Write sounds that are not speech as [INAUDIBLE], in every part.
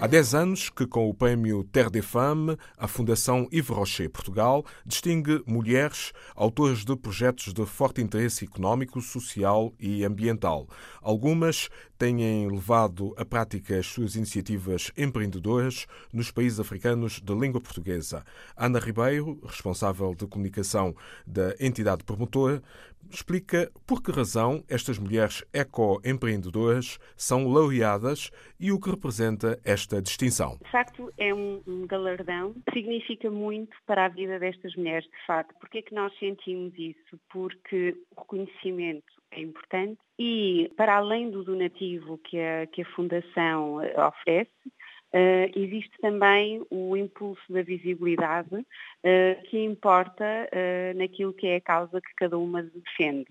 Há 10 anos que, com o prémio Terre des Femmes, a Fundação Yves Rocher Portugal distingue mulheres autoras de projetos de forte interesse económico, social e ambiental. Algumas têm levado à prática as suas iniciativas empreendedoras nos países africanos de língua portuguesa. Ana Ribeiro, responsável de comunicação da entidade promotora, explica por que razão estas mulheres eco-empreendedoras são laureadas e o que representa esta distinção. De facto, é um, galardão que significa muito para a vida destas mulheres, de facto. Porquê é que nós sentimos isso? Porque o reconhecimento é importante e, para além do donativo que a, que a Fundação oferece, Uh, existe também o impulso da visibilidade uh, que importa uh, naquilo que é a causa que cada uma defende.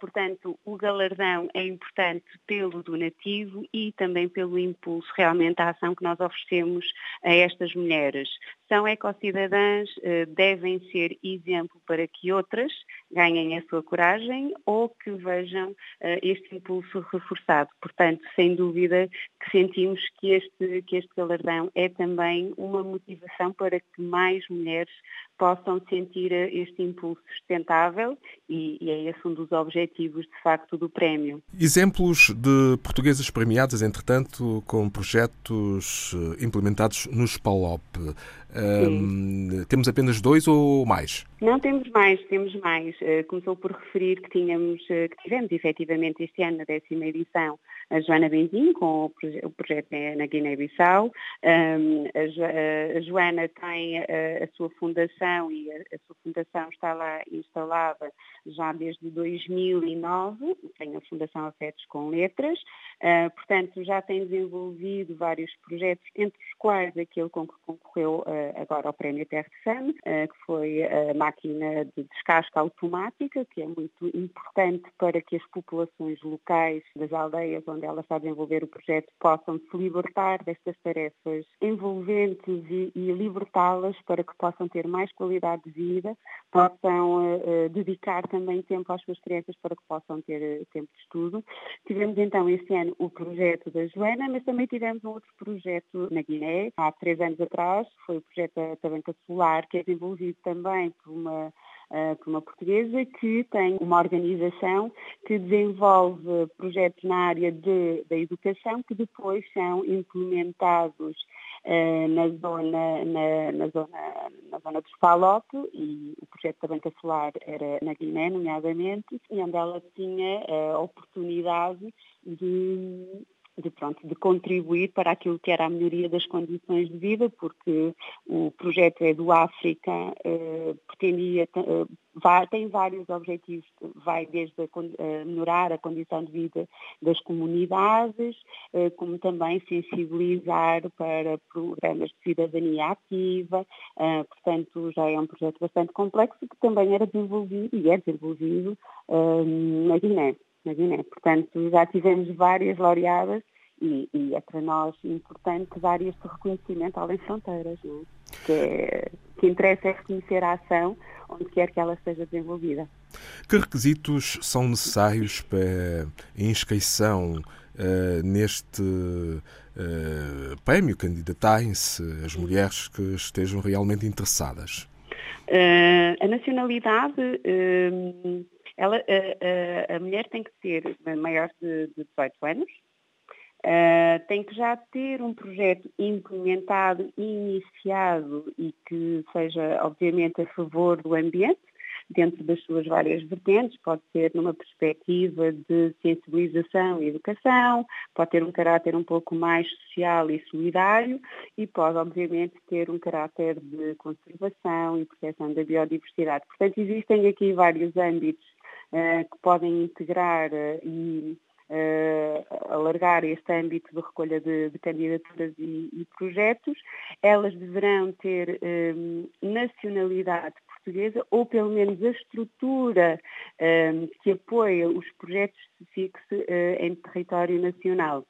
Portanto, o galardão é importante pelo donativo e também pelo impulso realmente à ação que nós oferecemos a estas mulheres. São ecocidadãs, devem ser exemplo para que outras ganhem a sua coragem ou que vejam este impulso reforçado. Portanto, sem dúvida que sentimos que este, que este galardão é também uma motivação para que mais mulheres possam sentir este impulso sustentável e, e, é esse um dos objetivos, de facto, do prémio. Exemplos de portuguesas premiadas, entretanto, com projetos eh, implementados no SPALOP. Um, temos apenas dois ou mais? Não temos mais, temos mais. Uh, começou por referir que tínhamos, uh, que tivemos efetivamente este ano, na décima edição, a Joana Benzinho, com o, proje o projeto na Guiné-Bissau. A, jo a, Joana tem a, a sua fundação e a, sua fundação está lá instalada já desde 2009, tem a Fundação Afetos com Letras, uh, portanto já tem desenvolvido vários projetos, entre os quais aquele com que concorreu uh, agora ao Prémio Terra Fame, uh, que foi a máquina de descasca automática, que é muito importante para que as populações locais das aldeias ela está a desenvolver o projeto possam se libertar destas tarefas envolventes e, e libertá-las para que possam ter mais qualidade de vida, possam uh, dedicar também tempo às suas crianças para que possam ter uh, tempo de estudo. Tivemos então este ano o projeto da Joana, mas também tivemos um outro projeto na Guiné, há três anos atrás, foi o projeto da Tabanca Solar, que é desenvolvido também por uma uh, por uma portuguesa que tem uma organização que desenvolve projetos na área de, da educação que depois são implementados uh, na, zona, na, na, zona, na zona dos Palop e o projeto da Banca Solar era na Guiné, nomeadamente, e onde ela tinha a oportunidade de de, pronto, de contribuir para aquilo que era a melhoria das condições de vida, porque o projeto é do África, eh, pretendia, eh, tem vários objetivos, vai desde a, a melhorar a condição de vida das comunidades, eh, como também sensibilizar para programas de cidadania ativa, eh, portanto já é um projeto bastante complexo que também era desenvolvido e é desenvolvido eh, na Guiné na Guiné. Portanto, já tivemos várias laureadas e, e, é para nós importante dar este reconhecimento além fronteiras, não é? que, é, que interessa é reconhecer a ação onde quer que ela esteja desenvolvida. Que requisitos são necessários para a inscrição uh, neste uh, prémio? Candidatarem-se as mulheres que estejam realmente interessadas? Uh, a nacionalidade ela, a, a, a, mulher tem que ser maior de, de 18 anos, tem que já ter um projeto implementado, iniciado e que seja, obviamente, a favor do ambiente, dentro das suas várias vertentes, pode ser numa perspectiva de sensibilização e educação, pode ter um caráter um pouco mais social e solidário e pode, obviamente, ter um caráter de conservação e proteção da biodiversidade. Portanto, existem aqui vários âmbitos que podem integrar eh, e uh, alargar este âmbito de recolha de, de candidaturas e, e, projetos, elas deverão ter um, nacionalidade portuguesa ou pelo menos a estrutura um, que apoia os projetos se fixe uh, em território nacional.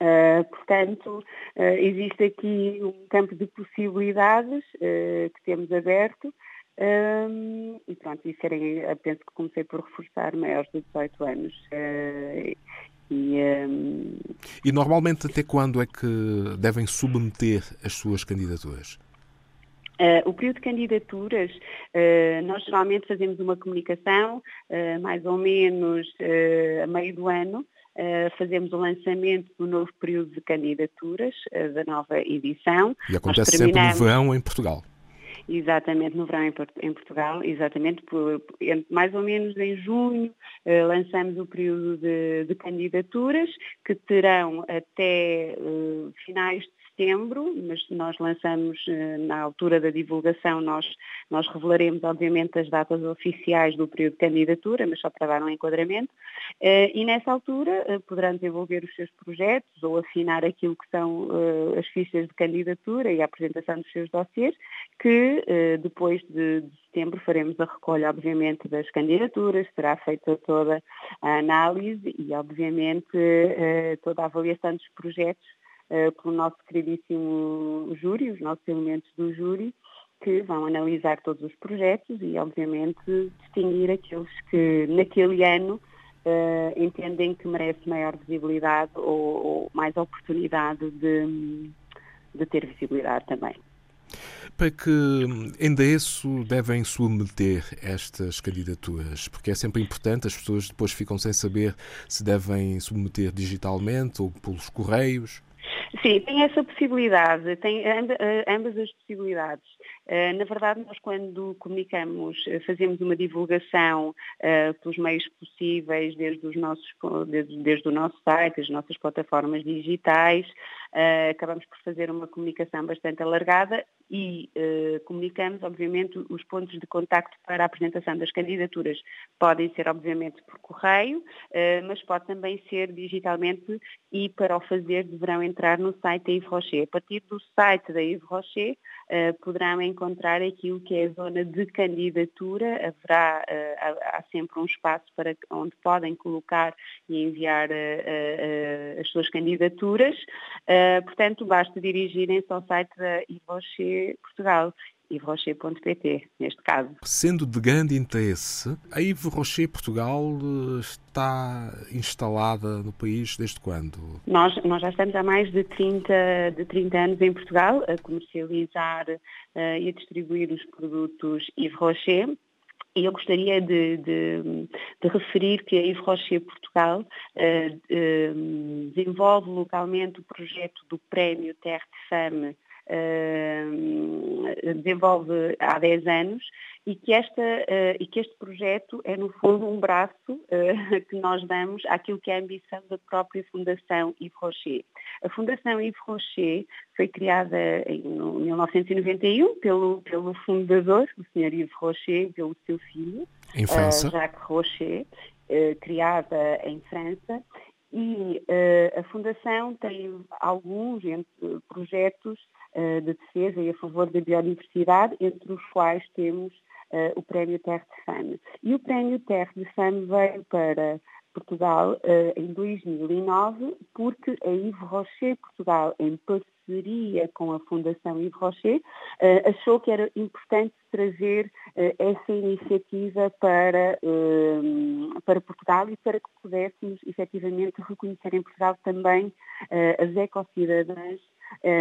Uh, portanto, existe aqui um campo de possibilidades que temos aberto um, e pronto, e serem, penso que comecei por reforçar maiores de 18 anos. E, um... e normalmente até quando é que devem submeter as suas candidaturas? Uh, o período de candidaturas, uh, nós geralmente fazemos uma comunicação, uh, mais ou menos a meio do ano, fazemos o lançamento do novo período de candidaturas, da nova edição. E acontece terminamos... sempre no verão em Portugal. Exatamente, no verão em, Portugal, exatamente, por, mais ou menos em junho, lançamos o período de, de candidaturas, que terão até finais de setembro, mas nós lançamos eh, na altura da divulgação, nós, nós revelaremos obviamente as datas oficiais do período de candidatura, mas só para dar um enquadramento, eh, e nessa altura eh, poderão desenvolver os seus projetos ou afinar aquilo que são as fichas de candidatura e a apresentação dos seus dossiês, que depois de, de setembro faremos a recolha, obviamente, das candidaturas, será feita toda a análise e, obviamente, toda a avaliação dos projetos pelo nosso queridíssimo júri, os nossos elementos do júri, que vão analisar todos os projetos e, obviamente, distinguir aqueles que naquele ano uh, entendem que merece maior visibilidade ou, ou mais oportunidade de, de ter visibilidade também. Para que endereço devem submeter estas candidaturas? Porque é sempre importante, as pessoas depois ficam sem saber se devem submeter digitalmente ou pelos correios. Sim, tem essa possibilidade, tem eh, ambas as possibilidades. Eh, na verdade, nós quando comunicamos, eh, fazemos uma divulgação pelos meios possíveis, desde, os nossos, desde, desde o nosso site, as nossas plataformas digitais, acabamos por fazer uma comunicação bastante alargada e comunicamos, obviamente, os pontos de contacto para a apresentação das candidaturas. Podem ser, obviamente, por correio, mas pode também ser digitalmente e para o fazer deverão entrar no site da Yves Rocher. A partir do site da Yves Rocher poderão encontrar aquilo que é a zona de candidatura. Haverá há sempre um espaço para onde podem colocar e enviar as suas candidaturas. Portanto, basta dirigirem-se ao site da Yves Rocher Portugal yvesrocher.pt, neste caso. Sendo de grande interesse, a Yves Rocher Portugal eh, está instalada no país desde quando? Nós, nós já estamos há mais de 30, de 30 anos em Portugal a comercializar uh, e a distribuir os produtos Yves Rocher. E eu gostaria de, de, de, referir que a Yves Rocher Portugal uh, uh, desenvolve localmente o projeto do Prémio Terre de Fame desenvolve há 10 anos e que, esta, uh, e que este projeto é, no fundo, um braço uh, [LAUGHS] que nós damos àquilo que é a ambição da própria Fundação Yves Rocher. A Fundação Yves Rocher foi criada em 1991 pelo, pelo fundador, o Sr. Yves Rocher, e pelo seu filho. Uh, Jacques Rocher, criada em França, e a Fundação tem alguns projetos eh, de defesa e a favor da biodiversidade, entre os quais temos uh, o Prémio Terre de Fame. E o Prémio Terre de Fame veio para Portugal uh, em 2009 porque a Yves Rocher Portugal, em parceria com a Fundação Yves Rocher, uh, achou que era importante trazer uh, essa iniciativa para, para Portugal e para que pudéssemos efetivamente reconhecer em Portugal também as ecocidadãs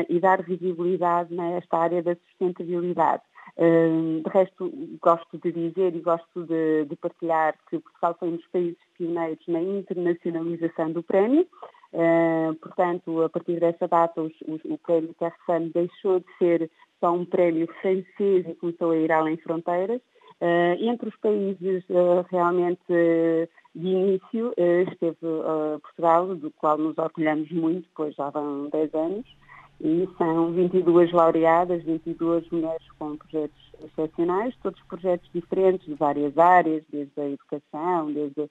e dar visibilidade nesta área da sustentabilidade. De resto, gosto de dizer e gosto de, de, partilhar que Portugal foi um dos países pioneiros na internacionalização do prémio. Portanto, a partir dessa data, os, os, o prémio Terre deixou de ser só um prémio francês e começou a ir além fronteiras. Entre os países uh, realmente de início esteve Portugal, do qual nos orgulhamos muito, pois já vão 10 anos, e são 22 laureadas, 22 mulheres com projetos excepcionais, todos projetos diferentes de várias áreas, desde a educação, desde a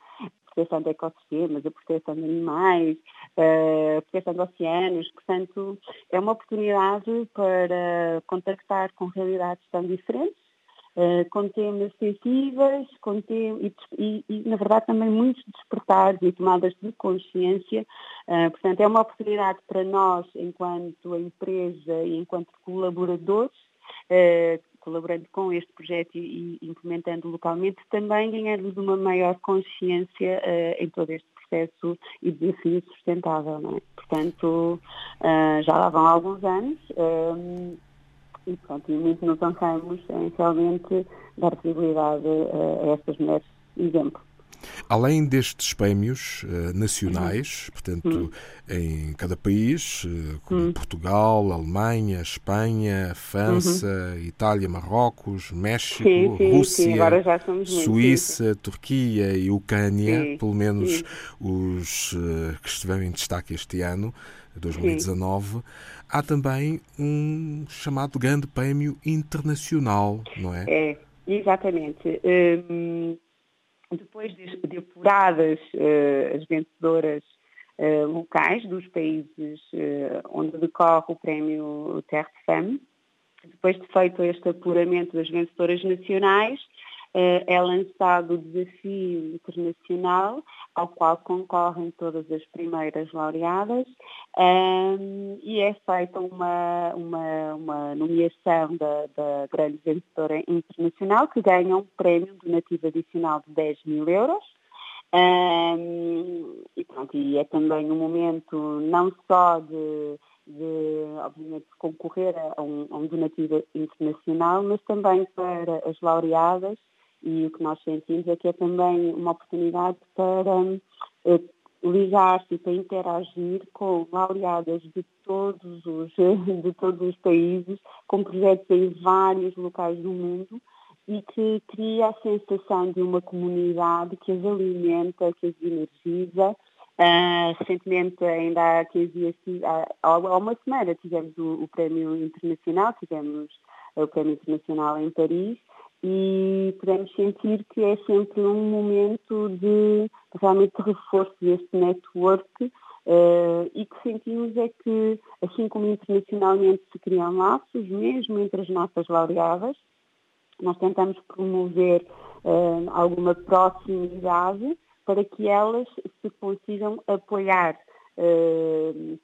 proteção de ecossistemas, a proteção de animais, a proteção de oceanos. Portanto, é uma oportunidade para contactar com realidades tão diferentes uh, com temas sensíveis com tem, e, e, e, na verdade, também muitos despertares e tomadas de consciência. Uh, portanto, é uma oportunidade para nós, enquanto empresa e enquanto colaboradores, uh, colaborando com este projeto e, e implementando localmente, também ganharmos uma maior consciência em todo este processo e desafio sustentável. É? Portanto, já lá vão alguns anos e, pronto, e muito nos honramos em realmente dar visibilidade a, a estas mulheres exemplo. Além destes prémios uh, nacionais, uhum. portanto, uhum. em cada país, uh, como uhum. Portugal, Alemanha, Espanha, França, uhum. Itália, Marrocos, México, sim, sim, Rússia, sim. Suíça, Turquia e Ucrânia, pelo menos os uh, que estiveram em destaque este ano, 2019, há também um chamado Grande Prémio Internacional, não é? É, exatamente. Um, depois de, apuradas uh, as vencedoras uh, locais dos países uh, onde decorre o prémio Terre de Femme, depois de feito este apuramento das vencedoras nacionais, eh, é lançado o desafio internacional ao qual concorrem todas as primeiras laureadas um, e é feita uma, uma, uma nomeação da, da, grande vencedora internacional que ganha um prémio donativo adicional de 10 mil euros. Um, e, pronto, e é também um momento não só de de, obviamente, concorrer a um, a um donativo internacional, mas também para as laureadas e o que nós sentimos é que é também uma oportunidade para uh, ligar-se e para interagir com laureadas de todos os, [LAUGHS] de todos os países, com projetos em vários locais do mundo e que cria a sensação de uma comunidade que as alimenta, que as energiza. Uh, recentemente, ainda há 15 dias, há, há uma semana, tivemos o, o Prémio Internacional, tivemos o Prémio Internacional em Paris, e podemos sentir que é sempre um momento de realmente reforço deste network uh, e que sentimos é que, assim como internacionalmente se criam laços, mesmo entre as nossas laureadas, nós tentamos promover uh, alguma proximidade para que elas se consigam apoiar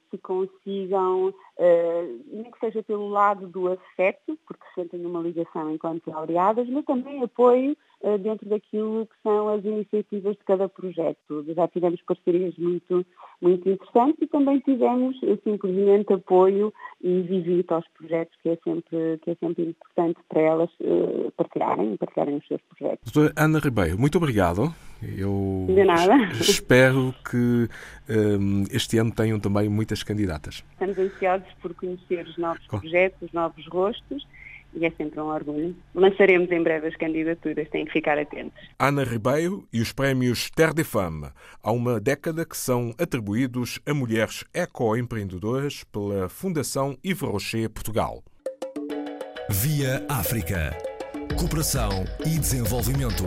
se consigam, uh, nem que seja pelo lado do afeto, porque sentem uma ligação enquanto laureadas, mas também apoio dentro daquilo que são as iniciativas de cada projeto. Já tivemos parcerias muito, muito interessantes e também tivemos simplesmente apoio e visita aos projetos, que é sempre, que é sempre importante para elas partilharem, partilharem os seus projetos. Doutora Ana Ribeiro, muito obrigado. Eu De nada. espero que um, este ano tenham também muitas candidatas. Estamos ansiosos por conhecer os novos projetos, os novos rostos e é sempre um orgulho. Lançaremos em breve as candidaturas, têm que ficar atentos. Ana Ribeiro e os prémios Terre de Femme. Há uma década que são atribuídos a mulheres ecoempreendedoras pela Fundação Yves Rocher Portugal. Via África. Cooperação e desenvolvimento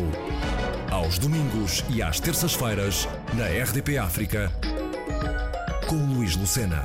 aos domingos e às terças-feiras, na RDP África, com Luís Lucena.